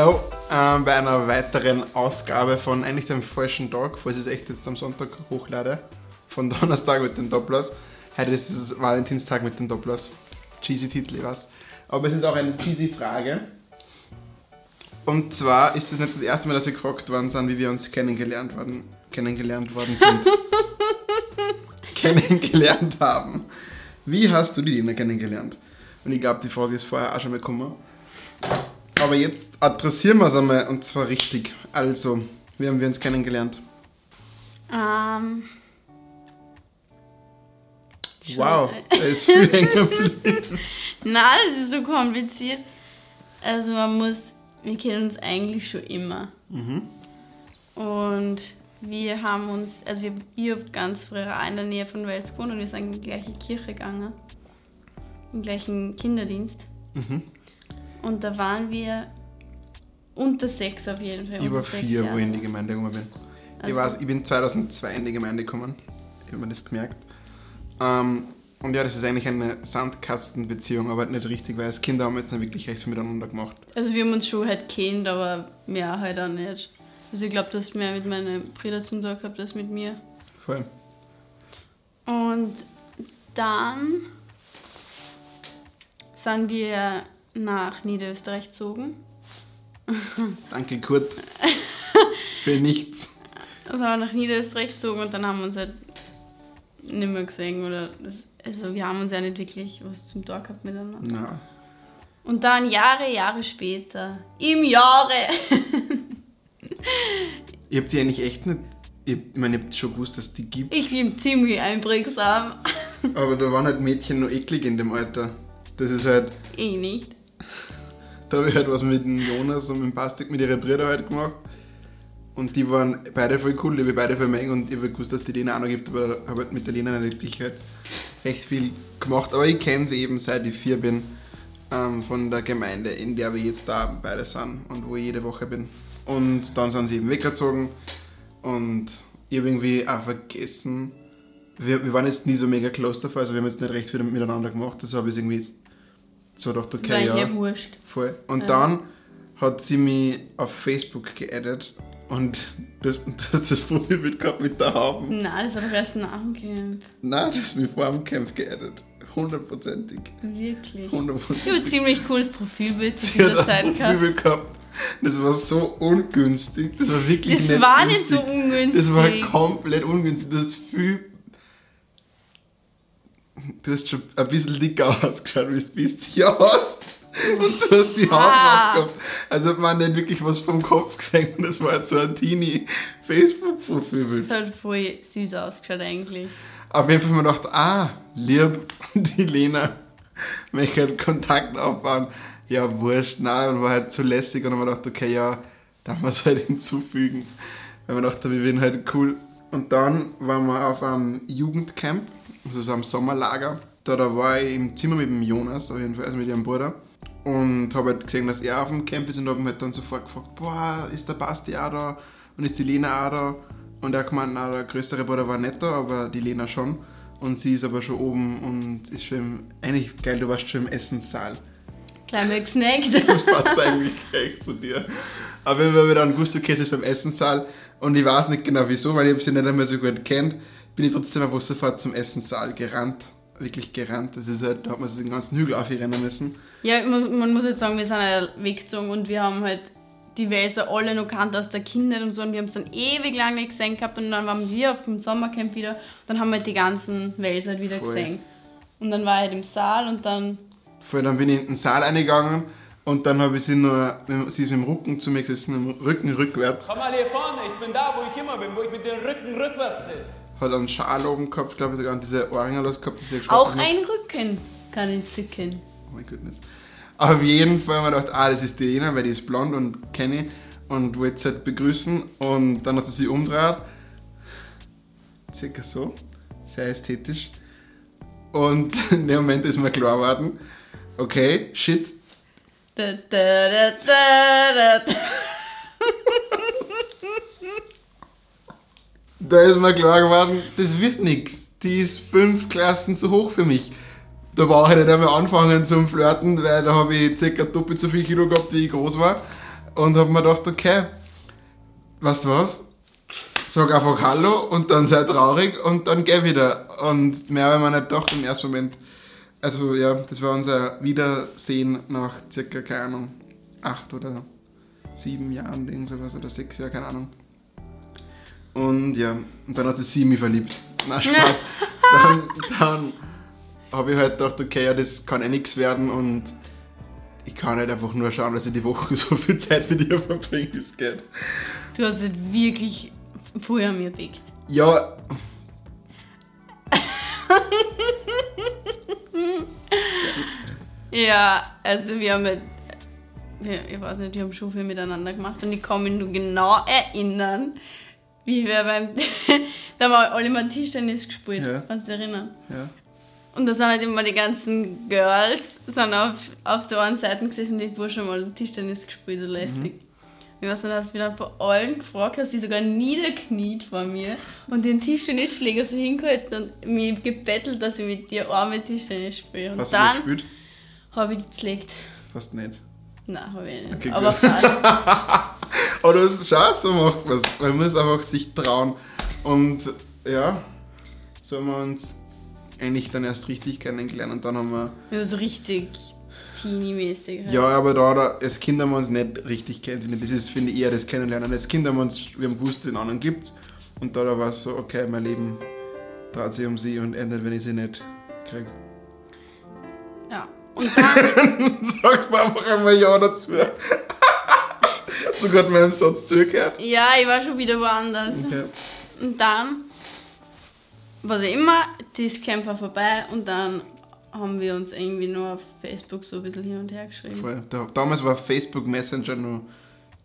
Hallo ähm, bei einer weiteren Ausgabe von eigentlich dem falschen Tag, falls ich es echt jetzt am Sonntag hochlade. Von Donnerstag mit den Dopplers. Heute ist es Valentinstag mit den Dopplers. Cheesy Titel, weiß. Aber es ist auch eine cheesy Frage. Und zwar ist es nicht das erste Mal, dass wir gefragt worden sind, wie wir uns kennengelernt worden, kennengelernt worden sind. kennengelernt haben. Wie hast du die Lena kennengelernt? Und ich glaube, die Frage ist vorher auch schon mal gekommen. Aber jetzt adressieren wir es einmal und zwar richtig. Also, wie haben wir uns kennengelernt? Ähm. Wow, da ist viel hängen geblieben. Nein, das ist so kompliziert. Also man muss, wir kennen uns eigentlich schon immer. Und wir haben uns, also ich, ich habe ganz früher auch in der Nähe von Wels gewohnt und wir sind in die gleiche Kirche gegangen. Im gleichen Kinderdienst. Und da waren wir unter sechs auf jeden Fall. Ich war sechs vier, wo ich in die Gemeinde gekommen bin. Ich, Also- weiß, ich bin 2002 in die Gemeinde gekommen. Ich habe mir das gemerkt. Ähm, und ja, das ist eigentlich eine Sandkastenbeziehung, aber halt nicht richtig, weil als Kinder haben wir jetzt nicht wirklich recht viel miteinander gemacht. Also wir haben uns schon halt kennt, aber mehr halt auch nicht. Also ich glaube, du hast mehr mit meinen Brüdern zum Tag gehabt als mit mir. Voll. Und dann sind wir nach Niederösterreich gezogen. Danke, Kurt. Für nichts. Also sind wir nach Niederösterreich gezogen und dann haben wir uns halt nicht mehr gesehen. Oder das, also wir haben uns ja nicht wirklich was zum Tag gehabt miteinander. Na, Und dann Jahre, Jahre später, im Jahre, ich hab die eigentlich echt nicht. Ich, ich meine, ich hab schon gewusst, dass die gibt. ich bin ziemlich einprägsam. Aber da waren halt Mädchen nur eklig in dem Alter. Das ist halt. Ich nicht. Da habe ich halt was mit dem Jonas und mit dem Bastik, mit ihren Brüdern halt gemacht. Und die waren beide voll cool, die habe ich beide voll mengen und ich habe gewusst, dass die Lena auch noch gibt, aber habe halt mit der Lena nicht wirklich halt recht viel gemacht. Aber ich kenne sie eben seit ich vier bin ähm, von der Gemeinde, in der wir jetzt da beide sind und wo ich jede Woche bin. Und dann sind sie eben weggezogen und ich habe irgendwie auch vergessen, wir, wir waren jetzt nie so mega close davor, also wir haben jetzt nicht recht viel miteinander gemacht, das habe ich irgendwie jetzt so gedacht, okay, Weil ja. ja wurscht. Voll. Und Ja. dann hat sie mich auf Facebook geaddet und das, das, das Profilbild gehabt mit der Hauben. Nein, das war doch erst nach dem Camp. Nein, das ist mich vor dem Kampf geaddet. Hundertprozentig. Wirklich. Ich habe ein Hundertprozentig. ziemlich cooles Profilbild zu dieser Zeit ein gehabt. Profilbild gehabt. Das war so ungünstig. Das war wirklich Das nicht war nicht so günstig. ungünstig. Das war komplett ungünstig. Du hast viel. Du hast schon ein bisschen dicker ausgeschaut, wie du bist. Ja, hast. Und du hast die Haare Ah. aufgehabt. Also hat man nicht wirklich was vom Kopf gesehen. Und das war jetzt so ein Teenie-Facebook-Profilbild. Das hat voll süß ausgeschaut eigentlich. Auf jeden Fall haben wir gedacht, ah, lieb, die Lena möchte halt Kontakt aufbauen. Ja, wurscht, nein, und war halt zu lässig und dann haben wir gedacht, okay, ja, dann es halt hinzufügen. Weil wir gedacht, wir werden halt cool. Und dann waren wir auf einem Jugendcamp, also so einem Sommerlager. Da, da war ich im Zimmer mit dem Jonas, auf jeden Fall, also mit ihrem Bruder. Und habe halt gesehen, dass er auf dem Camp ist und habe mich halt dann sofort gefragt, boah, ist der Basti auch da? Und ist die Lena auch da? Und er hat gemeint, na, der größere Bruder war nicht da, aber die Lena schon. Und sie ist aber schon oben und ist schon im, eigentlich geil, du warst schon im Essenssaal. Gleich mal gesnackt. Das passt eigentlich echt zu dir. Aber wenn wir gewusst, okay, es ist beim Essenssaal und ich weiß nicht genau wieso, weil ich sie nicht einmal so gut kennt, bin ich trotzdem einfach sofort zum Essenssaal gerannt. Wirklich gerannt. Das ist halt, da hat man so den ganzen Hügel aufrennen müssen. Ja, man, man muss jetzt sagen, wir sind ja weggezogen und wir haben halt die Wälzer alle noch kannt aus der Kindheit und so und wir haben es dann ewig lang nicht gesehen gehabt und dann waren wir auf dem Sommercamp wieder dann haben wir halt die ganzen Wälzer halt wieder Voll. gesehen. Und dann war er halt im Saal und dann, Vorher dann bin ich in den Saal eingegangen und dann habe ich sie nur, sie ist mit dem Rücken zu mir gesessen, mit dem Rücken rückwärts, Komm mal hier vorne, ich bin da, wo ich immer bin, wo ich mit dem Rücken rückwärts sitze. hat einen Schal oben gehabt, ich glaube sogar diese Ohrringe los gehabt, das ist auch ein Rücken kann ich zicken. Oh mein Goodness. Aber auf jeden Fall haben wir gedacht, ah, das ist die Lena, weil die ist blond und kenne ich und wollte sie halt begrüßen und dann hat sie sich umgedreht. Circa so. Sehr ästhetisch. Und in dem Moment ist mir klar geworden, okay, shit, Da, da, da, da, ist mir klar geworden, das wird nichts. Die ist fünf Klassen zu hoch für mich. Da brauche ich nicht einmal anfangen zum Flirten, weil da habe ich circa doppelt so viel Kilo gehabt, wie ich groß war. Und hab mir gedacht, okay, weißt du was? Sag einfach Hallo und dann sei traurig und dann geh wieder. Und mehr habe ich mir nicht gedacht im ersten Moment. Also ja, das war unser Wiedersehen nach circa, keine Ahnung, acht oder sieben Jahren, irgend sowas, oder sechs Jahren, keine Ahnung. Und ja, und dann hat sie mich verliebt. Na Spaß. dann dann habe ich halt gedacht, okay, ja, das kann eh nichts werden und ich kann halt einfach nur schauen, dass ich die Woche so viel Zeit mit ihr verbringe, wie es geht. Du hast halt wirklich an mir bewegt. Ja. Ja, also wir haben halt, wir, ich weiß nicht, wir haben schon viel miteinander gemacht und ich kann mich nur genau erinnern, wie wir beim, da haben wir alle mal Tischtennis gespielt, Ja. kannst du dich erinnern? ja. Und da sind halt immer die ganzen Girls sind auf, auf der einen Seite gesessen und die Burschen mal Tischtennis gespielt, so lässig. Ich weiß nicht, hast du wieder von allen gefragt, hast die sogar niederkniet vor mir und den Tischtennisschläger so hingehalten und mich gebettelt, dass ich mit dir arme Tischtennis spiele. Und Hast du dann gespielt? Habe ich zerlegt. Hast nicht. Nein, habe ich nicht. Okay, Aber fast. Das schau, so macht was. Man muss einfach sich trauen. Und ja, so haben wir uns eigentlich dann erst richtig kennengelernt und dann haben wir. Also so richtig teeny-mäßig. halt. Ja, aber da, da als Kind haben wir uns nicht richtig kennengelernt. Das ist, finde ich, eher das Kennenlernen. Als Kind haben wir uns, wir haben gewusst, den anderen gibt's. Und da, da war es so, okay, mein Leben dreht sich um sie und endet, wenn ich sie nicht kriege. Und dann, Sagst mir einfach einmal Ja dazu. Hast du gerade meinem Satz zugehört? ja, ich war schon wieder woanders. Okay. Und dann war sie immer, das Camp war vorbei und dann haben wir uns irgendwie nur auf Facebook so ein bisschen hin und her geschrieben. Voll. Da, damals war Facebook Messenger nur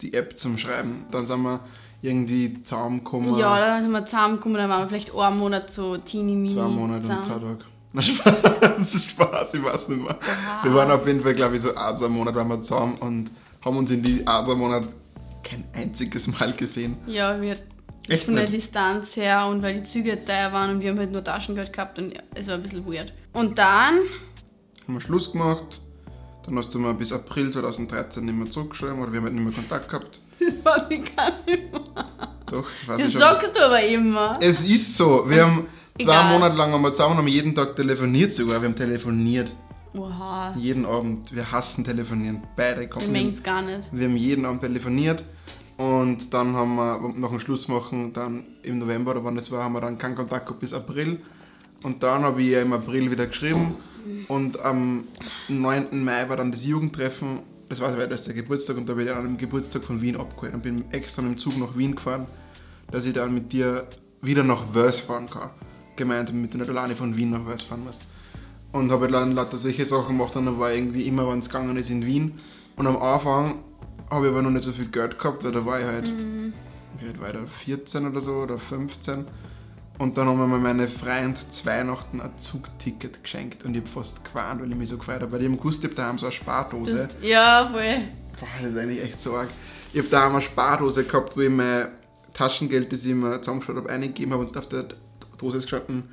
die App zum Schreiben. Dann sind wir irgendwie zusammengekommen. Ja, dann sind wir zusammengekommen, dann waren wir vielleicht einen Monat so teeny-mini. Zwei Monate und zwei zusammen. Tage. Spaß, Spaß, ich weiß nicht mehr. Wir waren auf jeden Fall, glaube ich, so ein, zwei Monate waren wir zusammen und haben uns in die ein, zwei Monate kein einziges Mal gesehen. Ja, wir Echt von der nicht? Distanz her und weil die Züge teuer waren und wir haben halt nur Taschengeld gehabt und es war ein bisschen weird. Und dann, Haben wir Schluss gemacht. Dann hast du mal bis April 2013 nicht mehr zurückgeschrieben oder wir haben halt nicht mehr Kontakt gehabt. das weiß ich gar nicht mehr. Doch, das weiß Das ich schon. sagst du aber immer. Es ist so. Wir haben zwei. Monate lang haben wir zusammen haben jeden Tag telefoniert sogar. Wir haben telefoniert. Oha, Jeden Abend. Wir hassen telefonieren. Beide kommen. meng's gar nicht. Wir haben jeden Abend telefoniert und dann haben wir nach dem Schluss machen, dann im November oder wann das war, haben wir dann keinen Kontakt gehabt bis April. Und dann habe ich ihr im April wieder geschrieben und am 9. Mai war dann das Jugendtreffen. Das war das der Geburtstag und da bin ich dann am Geburtstag von Wien abgeholt und bin extra mit dem Zug nach Wien gefahren, dass ich dann mit dir wieder nach Wels fahren kann. Gemeinsam mit du nicht alleine von Wien nach Wels fahren musst. Und habe dann lauter solche Sachen gemacht und dann war irgendwie immer, wenn es gegangen ist, in Wien. Und am Anfang habe ich aber noch nicht so viel Geld gehabt, weil da war ich halt, war ich da, 14 oder so oder 15. Und dann haben wir mir meine Freund zu Weihnachten ein Zugticket geschenkt und ich habe fast gewarnt, weil ich mich so gefreut habe. Weil ich habe gewusst, ich habe daheim so eine Spardose. Das, ja, voll. Boah, das ist eigentlich echt so arg. Ich habe daheim eine Spardose gehabt, wo ich mein Taschengeld, das ich mir zusammengeschaut habe, eingegeben habe und auf der Dose ist gestanden,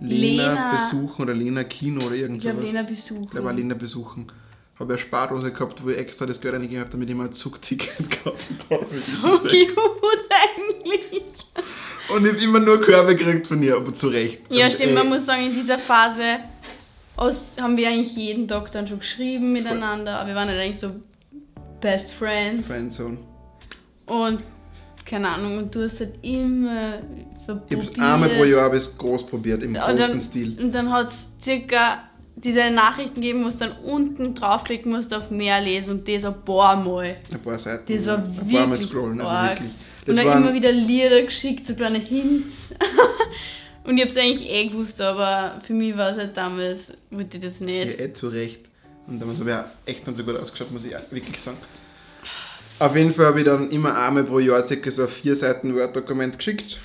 Lena, Lena. besuchen oder Lena Kino oder irgend Ich habe sowas. Lena besucht. Ich glaube, Lena besuchen. Habe eine Spardose gehabt, wo ich extra das Geld eingegeben habe, damit ich mir ein Zugticket gekauft habe. für diesen So cute eigentlich. Und ich habe immer nur Körbe gekriegt von ihr, aber zu Recht. Ja, Und, stimmt, ey, man muss sagen, in dieser Phase aus, haben wir eigentlich jeden Tag dann schon geschrieben miteinander, aber wir waren halt eigentlich so Best Friends. Friendzone. Und keine Ahnung, und du hast halt immer Ich habe verprobiert. es einmal pro Jahr bis groß probiert, im Und großen dann, Stil. Und dann hat es circa diese Nachrichten gegeben, wo du dann unten draufklicken musst auf mehr lesen und das ein paar Mal. Ein paar Seiten. Das war ein wirklich paar Mal scrollen, also wirklich. Und Das dann waren, immer wieder Lieder geschickt, so kleine Hints. und ich hab's eigentlich eh gewusst, aber für mich war es halt damals, wollte ich das Ja, nicht. eh zu Recht. Und damals habe ich auch echt nicht so gut ausgeschaut, muss ich wirklich sagen. Auf jeden Fall habe ich dann immer einmal pro Jahr circa so ein vier Seiten Word-Dokument geschickt.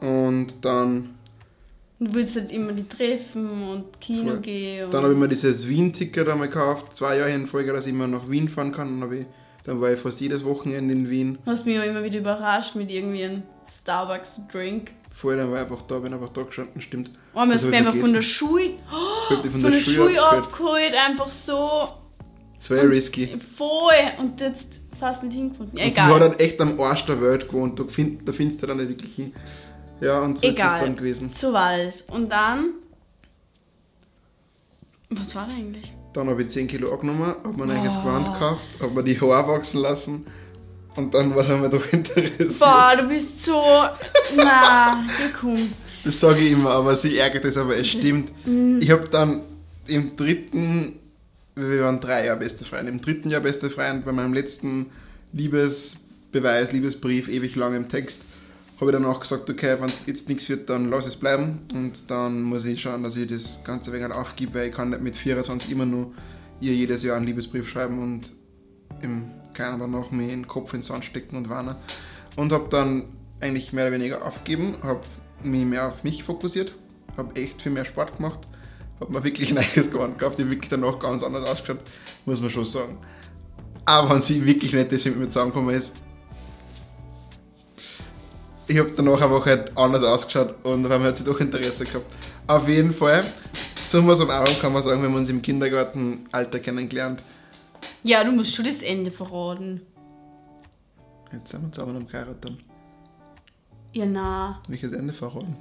Und dann, du willst halt immer die treffen und Kino Voll. gehen. Und dann habe ich mir dieses Wien-Ticket einmal gekauft, zwei Jahre in Folge, dass ich immer nach Wien fahren kann. Dann, ich, dann war ich fast jedes Wochenende in Wien. hast mich auch immer wieder überrascht mit irgendwie einem Starbucks-Drink. Vorher dann war ich einfach da, bin einfach da gestanden, stimmt. Hab mich ich einfach von der. Schule, hab die von der Schule abgeholt. abgeholt, einfach so Das war ja risky. voll. Und jetzt fast nicht hingefunden. Und die Egal. hat halt echt am Arsch der Welt gewohnt. Da, find, da findest du dann nicht wirklich hin. Ja, und so ist das Egal. dann gewesen. So war es. Und dann. Was war da eigentlich? Dann habe ich 10 Kilo angenommen, habe mir ein eigenes Gewand gekauft, habe mir die Haare wachsen lassen und dann war mir doch interessiert. Boah, du bist so. Na, geh komm. Das sage ich immer, aber sie ärgert es, aber es stimmt. Mhm. Ich habe dann im dritten, wir waren drei Jahre beste Freunde, im dritten Jahr beste Freund, bei meinem letzten Liebesbeweis, Liebesbrief, ewig lang im Text, habe ich dann auch gesagt, okay, wenn es jetzt nichts wird, dann lass es bleiben. Und dann muss ich schauen, dass ich das Ganze wegen aufgebe, weil ich kann nicht mit 24 immer nur ihr jedes Jahr einen Liebesbrief schreiben und im keiner danach mir den Kopf ins Sand stecken und warnen. Und habe dann eigentlich mehr oder weniger aufgegeben, habe mich mehr auf mich fokussiert, habe echt viel mehr Sport gemacht, habe mir wirklich Gewand gehabt, die wirklich danach ganz anders ausgeschaut, muss man schon sagen. Aber wenn sie wirklich nicht das mit mir zusammengekommen ist, ich habe danach einfach halt anders ausgeschaut und auf einmal hat sie doch Interesse gehabt. Auf jeden Fall, summa summarum kann man sagen, wenn wir uns im Kindergartenalter kennengelernt, Ja, du musst schon das Ende verraten. jetzt sind wir zusammen am geheiratet dann. Ja, na. Welches Ende verraten?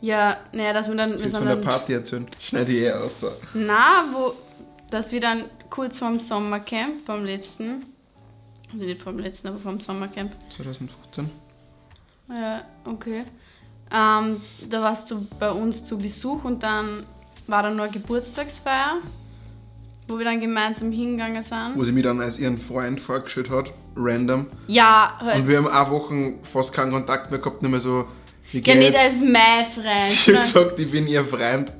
Ja, naja, dass wir dann. Ich will von der Party erzählen. Schneide ich eh aus. So. na, wo. Dass wir dann kurz vorm Sommercamp, vom letzten. Also nicht vom letzten, aber vom Sommercamp. 2015. Ja, okay. Ähm, da warst du bei uns zu Besuch und dann war da nur eine Geburtstagsfeier, wo wir dann gemeinsam hingegangen sind. Wo sie mich dann als ihren Freund vorgestellt hat. Random. Ja, halt. Und wir haben auch Wochen fast keinen Kontakt mehr gehabt. Nicht mehr so, wie ja, nicht als mein Sie Freund. hat sondern- gesagt, ich bin ihr Freund.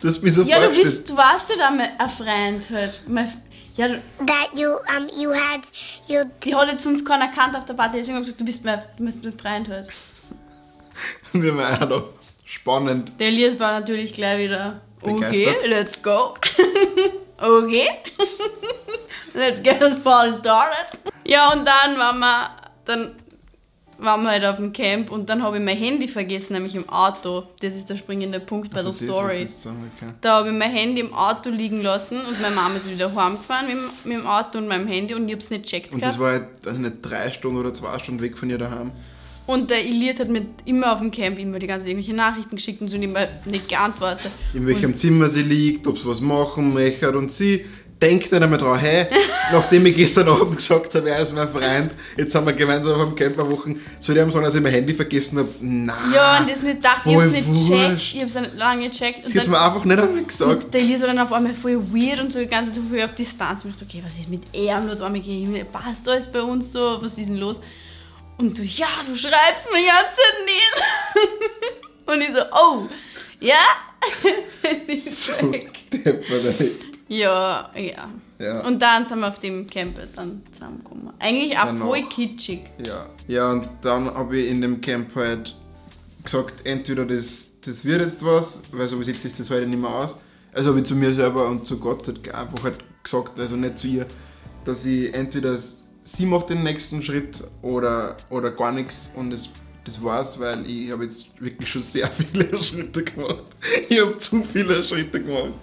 Du hast mich so ja, du bist, du warst ja da mit ein Freund halt. Ja, du- that you um you had you die hat jetzt uns keiner erkannt auf der Party, deswegen hab ich gesagt, du bist mein, du bist mein Freund halt. Und wir haben auch noch spannend. Der Elias war natürlich gleich wieder, okay, Begeistert. let's go. okay. let's get this party started. Ja, und dann waren wir, dann waren wir halt auf dem Camp und dann habe ich mein Handy vergessen, nämlich im Auto. Das ist der springende Punkt bei Also der Story. sagen, okay. Da habe ich mein Handy im Auto liegen lassen und meine Mama ist wieder heimgefahren mit, dem- mit dem Auto und meinem Handy und ich habe es nicht gecheckt Und gehabt. das war halt, also nicht drei Stunden oder zwei Stunden weg von ihr daheim. Und der Elias hat mir immer auf dem Camp immer die ganzen irgendwelche Nachrichten geschickt und so und immer nicht geantwortet. In welchem Zimmer sie liegt, ob sie was machen möchte. Und sie denkt nicht einmal dran, hey, nachdem ich gestern Abend gesagt habe, er ist mein Freund, jetzt haben wir gemeinsam auf dem Camperwochen, soll ich ihm sagen, dass ich mein Handy vergessen habe? Nein. Ja, und das nicht gedacht, ich hab's nicht gecheckt. wurscht. Ich hab's nicht lange gecheckt. Sie hat mir einfach nicht einmal gesagt. Der Elias war dann auf einmal voll weird und so die ganze Zeit so auf Distanz. Und ich dachte, okay, was ist mit ihm los? Auf einmal mir, passt alles bei uns so? Was ist denn los? Und du, ja, du schreibst mir jetzt nicht. und ich so, oh, ja? ich so, So deppert, ey. Ja, ja. Ja. Und dann sind wir auf dem Camp dann zusammengekommen. Eigentlich auch Danach. voll kitschig. Ja, ja und dann habe ich in dem Camp halt gesagt, entweder das, das wird jetzt was, weil so wie sieht sich das heute nicht mehr aus. Also habe ich zu mir selber und zu Gott halt einfach halt gesagt, also nicht zu ihr, dass ich entweder sie macht den nächsten Schritt oder, oder gar nichts und es, das war's, weil ich habe jetzt wirklich schon sehr viele Schritte gemacht. Ich habe zu viele Schritte gemacht.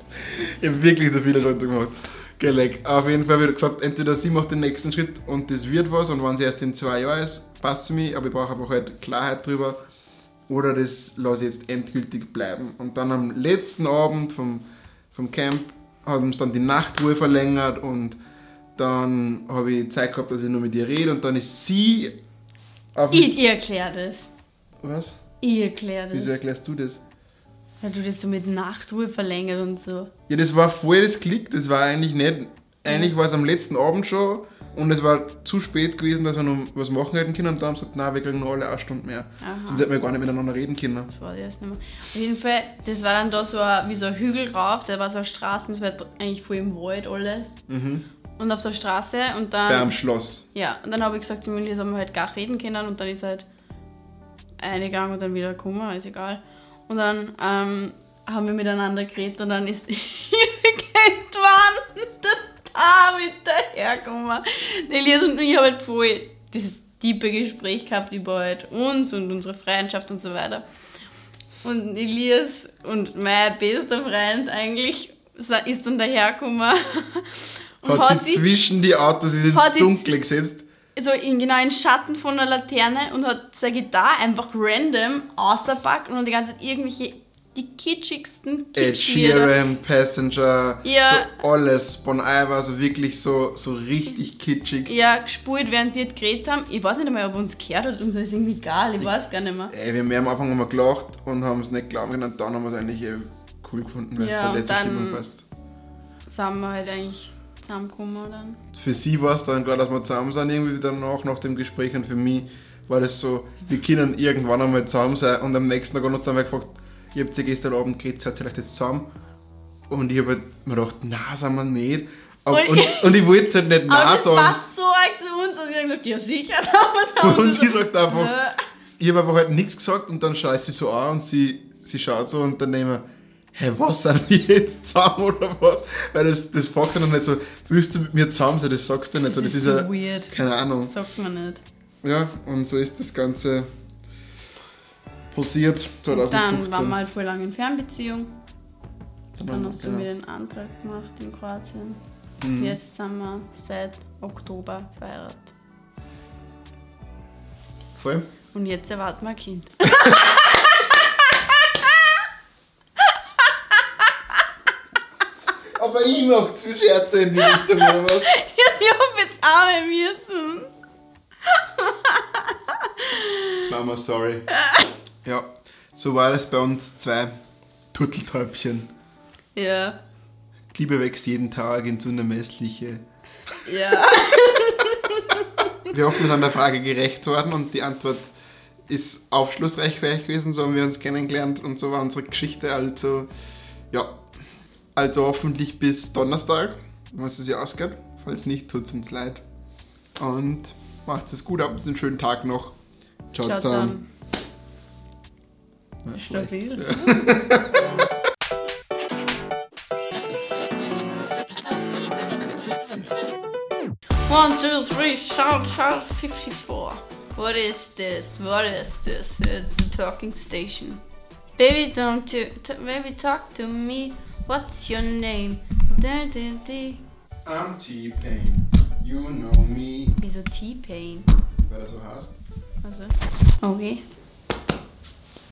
Ich habe wirklich zu viele Schritte gemacht. Geleck. Auf jeden Fall wird gesagt, entweder sie macht den nächsten Schritt und das wird was und wenn sie erst in zwei Jahren ist, passt für mich, aber ich brauche einfach halt Klarheit drüber. Oder das lasse ich jetzt endgültig bleiben. Und dann am letzten Abend vom, vom Camp haben sie dann die Nachtruhe verlängert und dann habe ich Zeit gehabt, dass ich nur mit ihr rede und dann ist sie auf Ich, ich erklär das. Was? Ich erklär das. Wieso erklärst du das? Weil du das so mit Nachtruhe verlängert und so. Ja, das war voll das Klick, das war eigentlich nicht. Eigentlich war es am letzten Abend schon und es war zu spät gewesen, dass wir noch was machen hätten können und dann haben sie gesagt, nein, wir kriegen noch alle eine Stunde mehr. Aha. Sonst hätten wir gar nicht miteinander reden können. Das war erst nicht mehr. Auf jeden Fall, das war dann da so ein, wie so ein Hügel rauf, da war so eine Straße und es war eigentlich voll im Wald alles. Und auf der Straße und dann. Beim Schloss. Ja, und dann habe ich gesagt zu Milias, haben wir halt gar reden können und dann ist halt eingegangen und dann wieder gekommen, ist egal. Und dann ähm, haben wir miteinander geredet und dann ist irgendwann der David dahergekommen. Der Elias und ich haben halt voll dieses tiefe Gespräch gehabt über halt uns und unsere Freundschaft und so weiter. Und Elias und mein bester Freund eigentlich ist dann dahergekommen Und hat, hat sie zwischen die Autos ins hat sie- Dunkle gesetzt. so in genau in Schatten von der Laterne und hat seine Gitarre einfach random ausgepackt und hat die ganze Zeit irgendwelche, die kitschigsten Ed. Sheeran, Passenger, Ja. so alles. Bon Iver, also wirklich so, so richtig kitschig. Ja, gespielt, während wir geredet haben. Ich weiß nicht mehr, ob er uns gehört hat, uns ist irgendwie egal, ich weiß gar nicht mehr. Ey, wir haben am Anfang einmal gelacht und haben es nicht glauben können und dann haben wir es eigentlich eh cool gefunden, weil es Ja, so und letzte dann- Stimmung passt. Sind wir halt eigentlich zusammengekommen dann. Für sie war es dann klar, dass wir zusammen sind, irgendwie danach, nach dem Gespräch und für mich war das so, wir können irgendwann einmal zusammen sein und am nächsten Tag haben wir uns dann gefragt, ihr habt ja gestern Abend geredet, seid ihr vielleicht jetzt zusammen? Und ich habe halt mir gedacht, na, sind wir nicht. Aber, Und- und, und ich wollte halt nicht Aber nein das sagen. passt so arg zu uns, dass ich gesagt ja sicher, haben wir Und sie sagt einfach, Nö. ich habe aber halt nichts gesagt und dann schaue ich sie so an und sie, sie schaut so und dann nehmen wir, hä, was sind wir jetzt zusammen oder was? Weil das, das fragt noch nicht so, willst du mit mir zusammen sein? Das sagst du nicht so. Das Das, ist ist so ja, weird. keine Ahnung. Sagt man nicht. Ja, und so ist das Ganze passiert Und dann 2015. waren wir halt voll lange in Fernbeziehung. Dann hast du genau. mir den Antrag gemacht in Kroatien. Mhm. Jetzt sind wir seit Oktober verheiratet. Voll. Und jetzt erwarten wir ein Kind. Aber ich mach zu Scherze in die Richtung, oder was? ich hab jetzt arme müssen. Mama, sorry. Ja, so war es bei uns zwei Turteltäubchen. Ja. Liebe wächst jeden Tag ins Unermessliche. Ja. Wir hoffen, wir sind der Frage gerecht worden und die Antwort ist aufschlussreich für euch gewesen. So haben wir uns kennengelernt und so war unsere Geschichte. Also, ja. Also hoffentlich bis Donnerstag, was es ja ausgeht. Falls nicht, tut es uns leid. Und macht es gut, habt einen schönen Tag noch. Ciao, Ciao zusammen. zusammen. Ja, Stabil. One, two, three, shout, shout, 54. What is this? What is this? It's a talking station. Baby, don't to, t- baby, talk to me. What's your name? Da, da, da. I'm T-Pain, you know me. Wieso T-Pain? Weil er so heißt. Also. Okay.